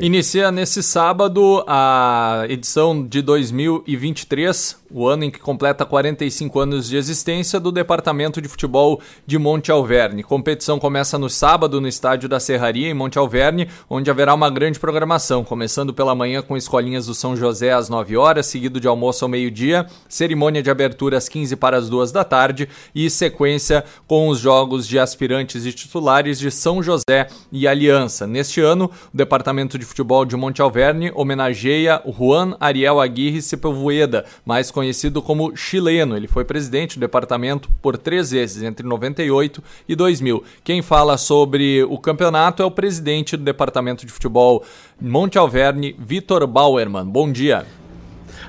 Inicia nesse sábado a edição de 2023, o ano em que completa 45 anos de existência do Departamento de Futebol de Monte Alverne. Competição começa no sábado no estádio da Serraria, em Monte Alverne, onde haverá uma grande programação, começando pela manhã com escolinhas do São José às 9 horas, seguido de almoço ao meio-dia, cerimônia de abertura às 15 para as 2 da tarde e sequência com os jogos de aspirantes e titulares de São José e Aliança. Neste ano, o Departamento de Futebol de Monte Alverne homenageia Juan Ariel Aguirre Sepulveda, mais conhecido como chileno. Ele foi presidente do departamento por três vezes, entre 98 e 2000. Quem fala sobre o campeonato é o presidente do departamento de futebol Monte Alverne, Vitor Bauerman. Bom dia.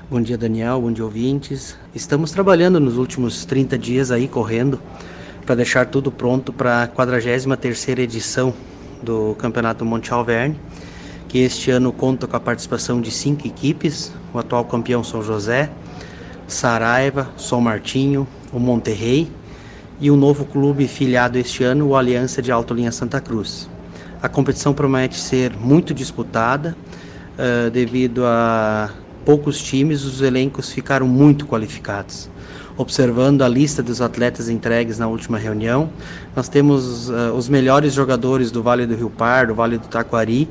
Bom dia, Daniel. Bom dia, ouvintes. Estamos trabalhando nos últimos 30 dias aí, correndo, para deixar tudo pronto para a 43 edição do Campeonato Monte Alverne que este ano conta com a participação de cinco equipes: o atual campeão São José, Saraiva, São Martinho, o Monterrey e o novo clube filiado este ano, o Aliança de Alto Linha Santa Cruz. A competição promete ser muito disputada uh, devido a poucos times, os elencos ficaram muito qualificados. Observando a lista dos atletas entregues na última reunião, nós temos uh, os melhores jogadores do Vale do Rio Pardo, do Vale do Taquari,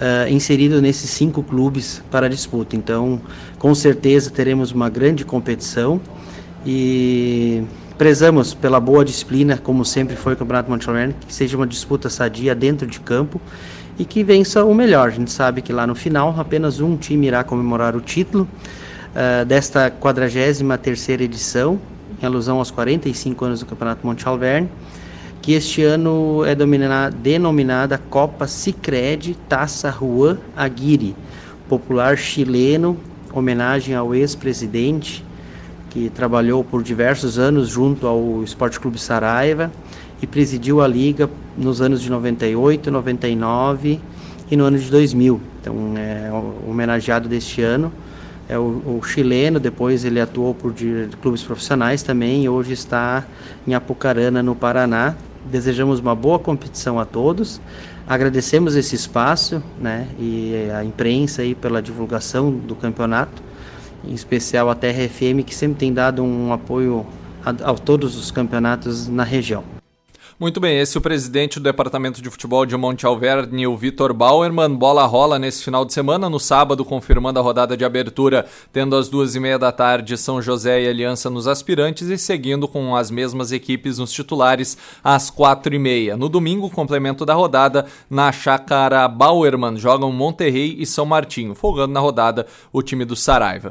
uh, inserido nesses cinco clubes para disputa. Então, com certeza teremos uma grande competição e prezamos pela boa disciplina, como sempre foi o Campeonato Monte que seja uma disputa sadia dentro de campo e que vença o melhor. A gente sabe que lá no final apenas um time irá comemorar o título uh, desta 43 terceira edição, em alusão aos 45 anos do Campeonato Monte Alverne que este ano é denominada Copa Sicredi Taça Juan Aguirre, popular chileno, homenagem ao ex-presidente que trabalhou por diversos anos junto ao Esporte Clube Saraiva e presidiu a liga nos anos de 98, 99 e no ano de 2000. Então, é homenageado deste ano é o, o, chileno, depois ele atuou por clubes profissionais também e hoje está em Apucarana, no Paraná, Desejamos uma boa competição a todos. Agradecemos esse espaço, né, e a imprensa aí pela divulgação do campeonato, em especial a Terra FM que sempre tem dado um apoio a, a todos os campeonatos na região. Muito bem, esse é o presidente do Departamento de Futebol de Monte Alverne, o Vitor Bauerman. Bola rola nesse final de semana, no sábado, confirmando a rodada de abertura, tendo às duas e meia da tarde São José e Aliança nos aspirantes e seguindo com as mesmas equipes nos titulares às quatro e meia. No domingo, complemento da rodada, na chácara Bauerman, jogam Monterrey e São Martinho, folgando na rodada o time do Saraiva.